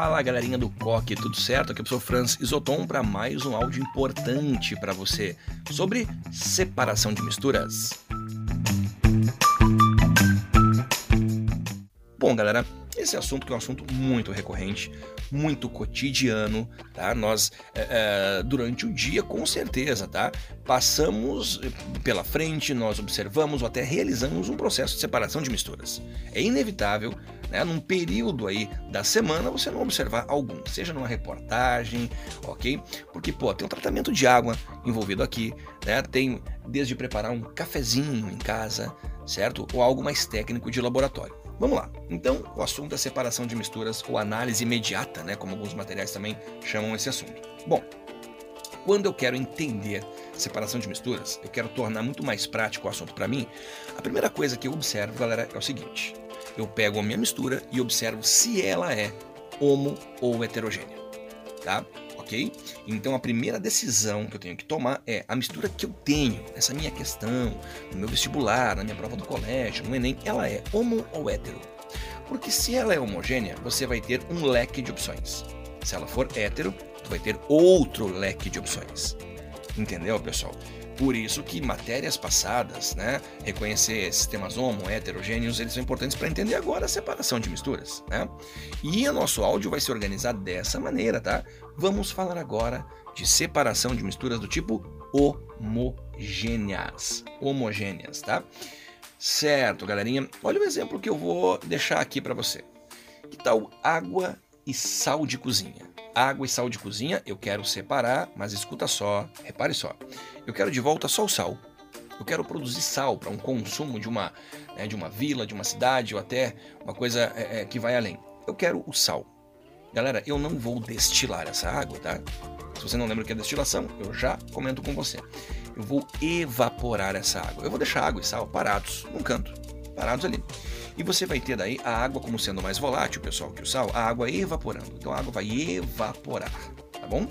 Fala galerinha do Coque, tudo certo? Aqui é o professor Franz Isoton para mais um áudio importante para você sobre separação de misturas. Bom, galera, esse assunto que é um assunto muito recorrente, muito cotidiano, tá? Nós, é, é, durante o dia, com certeza, tá? Passamos pela frente, nós observamos ou até realizamos um processo de separação de misturas. É inevitável, né? Num período aí da semana, você não observar algum, seja numa reportagem, ok? Porque, pô, tem um tratamento de água envolvido aqui, né? Tem desde preparar um cafezinho em casa, certo? Ou algo mais técnico de laboratório. Vamos lá. Então, o assunto é separação de misturas ou análise imediata, né, como alguns materiais também chamam esse assunto. Bom, quando eu quero entender separação de misturas, eu quero tornar muito mais prático o assunto para mim, a primeira coisa que eu observo, galera, é o seguinte: eu pego a minha mistura e observo se ela é homo ou heterogênea, tá? ok? Então a primeira decisão que eu tenho que tomar é a mistura que eu tenho, essa minha questão, no meu vestibular, na minha prova do colégio, no Enem, ela é homo ou hétero? Porque se ela é homogênea, você vai ter um leque de opções. Se ela for hétero, tu vai ter outro leque de opções. Entendeu, pessoal? Por isso que matérias passadas, né, reconhecer sistemas homo, heterogêneos, eles são importantes para entender agora a separação de misturas, né? E o nosso áudio vai se organizar dessa maneira, tá? Vamos falar agora de separação de misturas do tipo homogêneas, homogêneas, tá? Certo, galerinha. Olha o exemplo que eu vou deixar aqui para você. Que tal água e sal de cozinha? Água e sal de cozinha, eu quero separar, mas escuta só, repare só. Eu quero de volta só o sal. Eu quero produzir sal para um consumo de uma, né, de uma vila, de uma cidade ou até uma coisa é, é, que vai além. Eu quero o sal. Galera, eu não vou destilar essa água, tá? Se você não lembra o que é destilação, eu já comento com você. Eu vou evaporar essa água. Eu vou deixar água e sal parados num canto, parados ali. E você vai ter daí a água como sendo mais volátil, pessoal, que o sal, a água evaporando. Então a água vai evaporar, tá bom?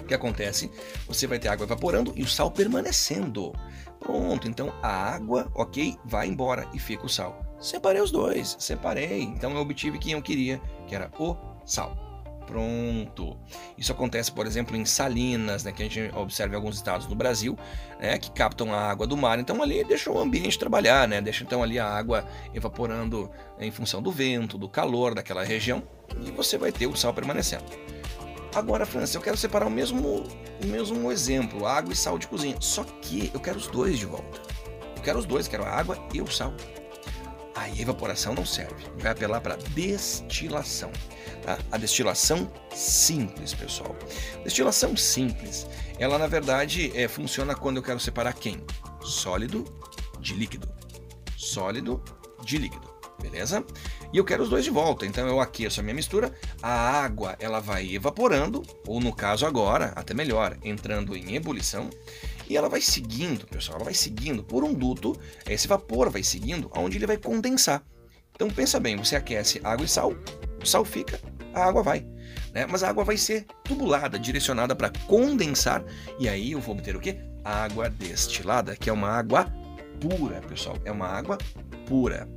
O que acontece? Você vai ter água evaporando e o sal permanecendo. Pronto, então a água, ok, vai embora e fica o sal. Separei os dois, separei. Então eu obtive quem eu queria, que era o sal pronto. Isso acontece, por exemplo, em salinas, né, que a gente observa em alguns estados no Brasil, né, que captam a água do mar. Então ali deixa o ambiente trabalhar, né, deixa então ali a água evaporando em função do vento, do calor daquela região, e você vai ter o sal permanecendo. Agora, França, eu quero separar o mesmo, o mesmo exemplo, água e sal de cozinha. Só que eu quero os dois de volta. Eu quero os dois, quero a água e o sal. Aí evaporação não serve, vai apelar para destilação. Tá? A destilação simples, pessoal. Destilação simples, ela na verdade é, funciona quando eu quero separar quem? Sólido de líquido. Sólido de líquido, beleza? E eu quero os dois de volta, então eu aqueço a minha mistura, a água ela vai evaporando, ou no caso agora, até melhor, entrando em ebulição, e ela vai seguindo, pessoal, ela vai seguindo por um duto, esse vapor vai seguindo aonde ele vai condensar. Então pensa bem, você aquece água e sal, o sal fica, a água vai. Né? Mas a água vai ser tubulada, direcionada para condensar, e aí eu vou obter o que? Água destilada, que é uma água pura, pessoal. É uma água pura.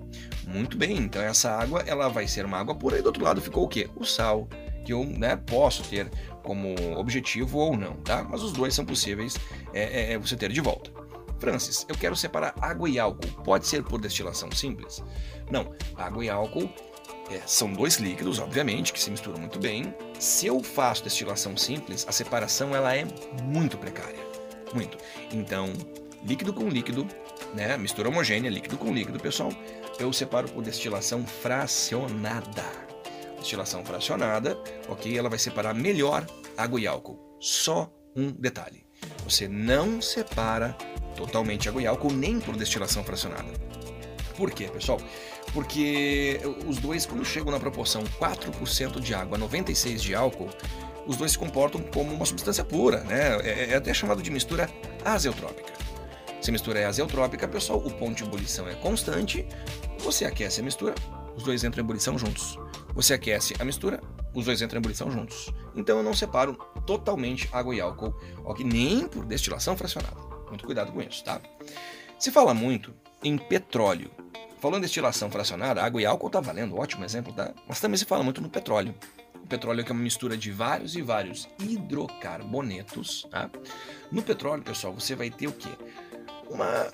Muito bem, então essa água ela vai ser uma água pura e do outro lado ficou o que? O sal, que eu né, posso ter como objetivo ou não, tá? Mas os dois são possíveis é, é, é, você ter de volta. Francis, eu quero separar água e álcool. Pode ser por destilação simples? Não, água e álcool é, são dois líquidos, obviamente, que se misturam muito bem. Se eu faço destilação simples, a separação ela é muito precária, muito. Então, líquido com líquido, né? Mistura homogênea, líquido com líquido, pessoal. Eu separo por destilação fracionada destilação fracionada, ok? Ela vai separar melhor água e álcool. Só um detalhe: você não separa totalmente água e álcool nem por destilação fracionada. Por quê, pessoal? Porque os dois, quando chegam na proporção 4% de água, 96% de álcool, os dois se comportam como uma substância pura, né? É, é até chamado de mistura azeotrópica. Se a mistura é azeotrópica, pessoal, o ponto de ebulição é constante, você aquece a mistura, os dois entram em ebulição juntos. Você aquece a mistura, os dois entram em ebulição juntos. Então eu não separo totalmente água e álcool, ok? Nem por destilação fracionada. Muito cuidado com isso, tá? Se fala muito em petróleo. Falando em destilação fracionada, água e álcool tá valendo, ótimo exemplo, tá? Mas também se fala muito no petróleo. O petróleo é uma mistura de vários e vários hidrocarbonetos, tá? No petróleo, pessoal, você vai ter o quê? Uma,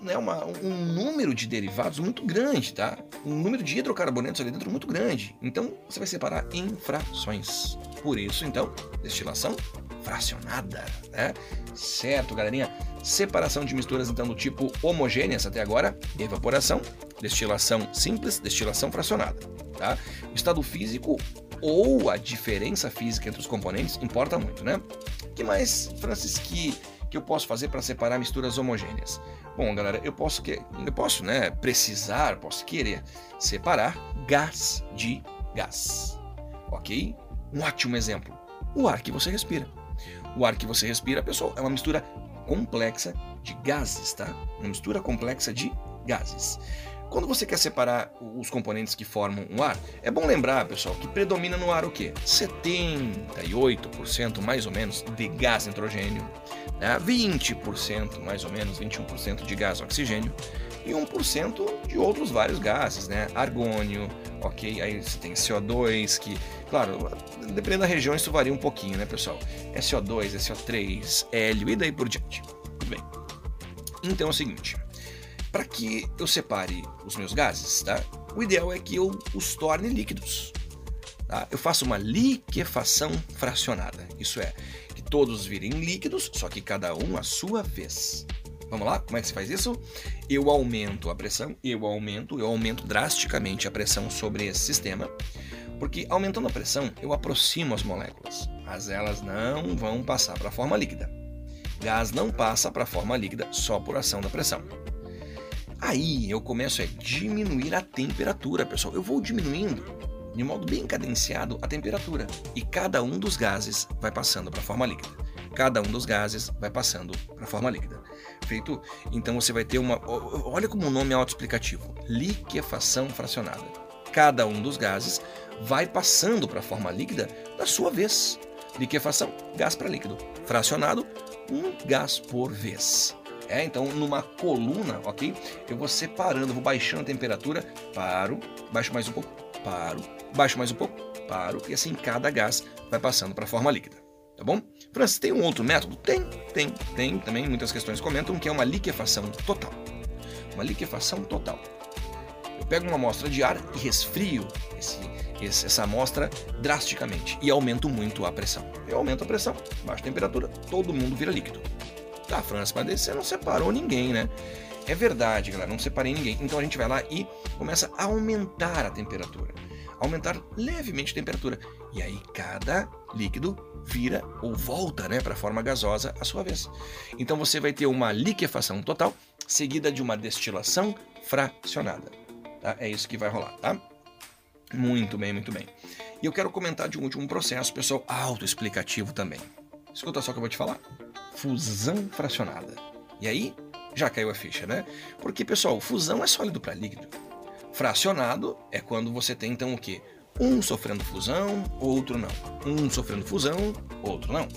né, uma, um número de derivados muito grande, tá? Um número de hidrocarbonetos ali dentro muito grande. Então, você vai separar em frações. Por isso, então, destilação fracionada, né? Certo, galerinha? Separação de misturas, então, do tipo homogêneas até agora, evaporação, destilação simples, destilação fracionada, tá? O estado físico ou a diferença física entre os componentes importa muito, né? Que mais, Francis, que, que eu posso fazer para separar misturas homogêneas? Bom, galera, eu posso, que, eu posso né, precisar, posso querer separar gás de gás, ok? Um ótimo exemplo, o ar que você respira. O ar que você respira, pessoal, é uma mistura complexa de gases, tá? Uma mistura complexa de gases. Quando você quer separar os componentes que formam o ar, é bom lembrar, pessoal, que predomina no ar o quê? 78% mais ou menos de gás nitrogênio, né? 20% mais ou menos, 21% de gás oxigênio e 1% de outros vários gases, né? Argônio, ok? Aí você tem CO2, que, claro, dependendo da região isso varia um pouquinho, né, pessoal? É CO2, é CO3, hélio e daí por diante. Tudo bem. Então é o seguinte, para que eu separe os meus gases, tá? O ideal é que eu os torne líquidos. Tá? Eu faço uma liquefação fracionada. Isso é, que todos virem líquidos, só que cada um a sua vez. Vamos lá? Como é que se faz isso? Eu aumento a pressão, eu aumento, eu aumento drasticamente a pressão sobre esse sistema, porque aumentando a pressão eu aproximo as moléculas, mas elas não vão passar para a forma líquida. Gás não passa para a forma líquida só por ação da pressão. Aí eu começo a diminuir a temperatura, pessoal. Eu vou diminuindo de modo bem cadenciado a temperatura e cada um dos gases vai passando para a forma líquida. Cada um dos gases vai passando para a forma líquida. Feito? Então você vai ter uma. Olha como o nome é autoexplicativo: liquefação fracionada. Cada um dos gases vai passando para a forma líquida da sua vez. Liquefação, gás para líquido. Fracionado, um gás por vez. É, então numa coluna, ok? Eu vou separando, vou baixando a temperatura, paro, baixo mais um pouco, paro, baixo mais um pouco, paro, e assim cada gás vai passando para a forma líquida. Tá bom? Francis, tem um outro método? Tem, tem, tem também. Muitas questões comentam que é uma liquefação total. Uma liquefação total. Eu pego uma amostra de ar e resfrio esse, esse, essa amostra drasticamente e aumento muito a pressão. Eu aumento a pressão, baixa a temperatura, todo mundo vira líquido. Tá, França, mas você não separou ninguém, né? É verdade, galera, não separei ninguém. Então a gente vai lá e começa a aumentar a temperatura. Aumentar levemente a temperatura. E aí cada líquido vira ou volta né, para a forma gasosa à sua vez. Então você vai ter uma liquefação total seguida de uma destilação fracionada. Tá? É isso que vai rolar, tá? Muito bem, muito bem. E eu quero comentar de um último processo, pessoal, autoexplicativo também. Escuta só o que eu vou te falar fusão fracionada. E aí já caiu a ficha, né? Porque, pessoal, fusão é sólido para líquido. Fracionado é quando você tem então o quê? Um sofrendo fusão, outro não. Um sofrendo fusão, outro não.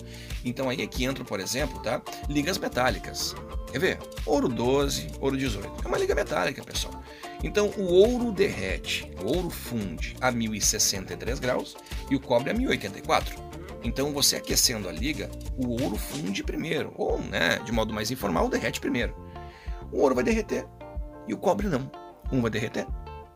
Então aí é que entra, por exemplo, tá? Ligas metálicas. Quer ver? Ouro 12, ouro 18. É uma liga metálica, pessoal. Então o ouro derrete, o ouro funde a 1063 graus e o cobre a 1084. Então, você aquecendo a liga, o ouro funde primeiro, ou, né, de modo mais informal, derrete primeiro. O ouro vai derreter e o cobre não. Um vai derreter,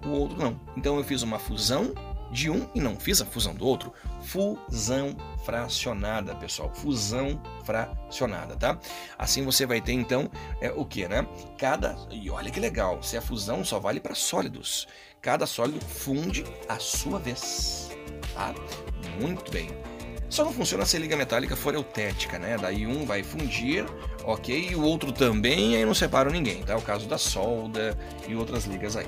o outro não. Então, eu fiz uma fusão de um e não fiz a fusão do outro. Fusão fracionada, pessoal. Fusão fracionada, tá? Assim você vai ter então é, o que, né? Cada e olha que legal. Se a fusão só vale para sólidos, cada sólido funde a sua vez, tá? Muito bem. Só não funciona se a liga metálica for eutética, né? Daí um vai fundir, ok, e o outro também, e aí não separam ninguém, tá? O caso da solda e outras ligas aí.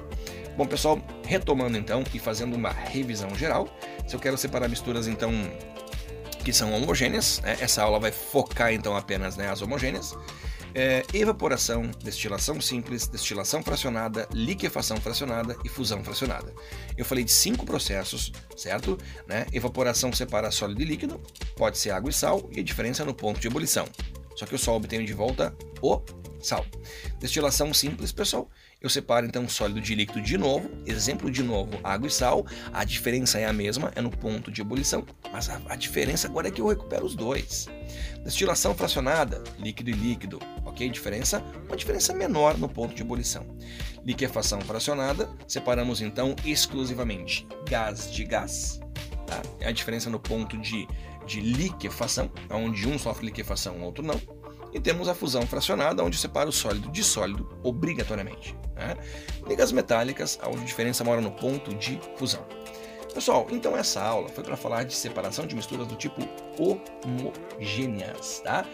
Bom, pessoal, retomando então e fazendo uma revisão geral, se eu quero separar misturas então que são homogêneas, né? essa aula vai focar então apenas né, as homogêneas é, evaporação, destilação simples, destilação fracionada, liquefação fracionada e fusão fracionada. Eu falei de cinco processos, certo? Né? Evaporação separa sólido e líquido, pode ser água e sal, e a diferença é no ponto de ebulição. Só que o sol obtém de volta o sal. Destilação simples, pessoal, Eu separo então sólido de líquido de novo, exemplo de novo, água e sal. A diferença é a mesma, é no ponto de ebulição, mas a, a diferença agora é que eu recupero os dois. Destilação fracionada, líquido e líquido, ok? Diferença, uma diferença menor no ponto de ebulição. Liquefação fracionada, separamos então exclusivamente gás de gás. Tá? É a diferença no ponto de, de liquefação, onde um sofre liquefação, o outro não e temos a fusão fracionada, onde separa o sólido de sólido obrigatoriamente. Né? Ligas metálicas, onde a diferença mora no ponto de fusão. Pessoal, então essa aula foi para falar de separação de misturas do tipo homogêneas, tá?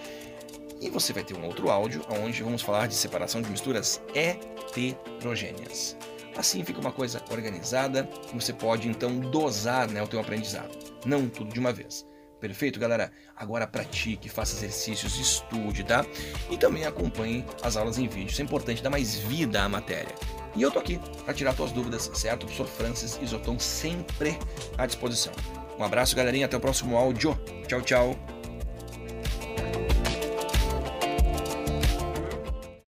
E você vai ter um outro áudio onde vamos falar de separação de misturas heterogêneas. Assim fica uma coisa organizada e você pode então dosar né, o teu aprendizado, não tudo de uma vez. Perfeito, galera? Agora pratique, faça exercícios, estude, tá? E também acompanhe as aulas em vídeo. Isso é importante, dá mais vida à matéria. E eu tô aqui para tirar suas dúvidas, certo? O professor Francis Isoton sempre à disposição. Um abraço, galerinha. Até o próximo áudio. Tchau, tchau.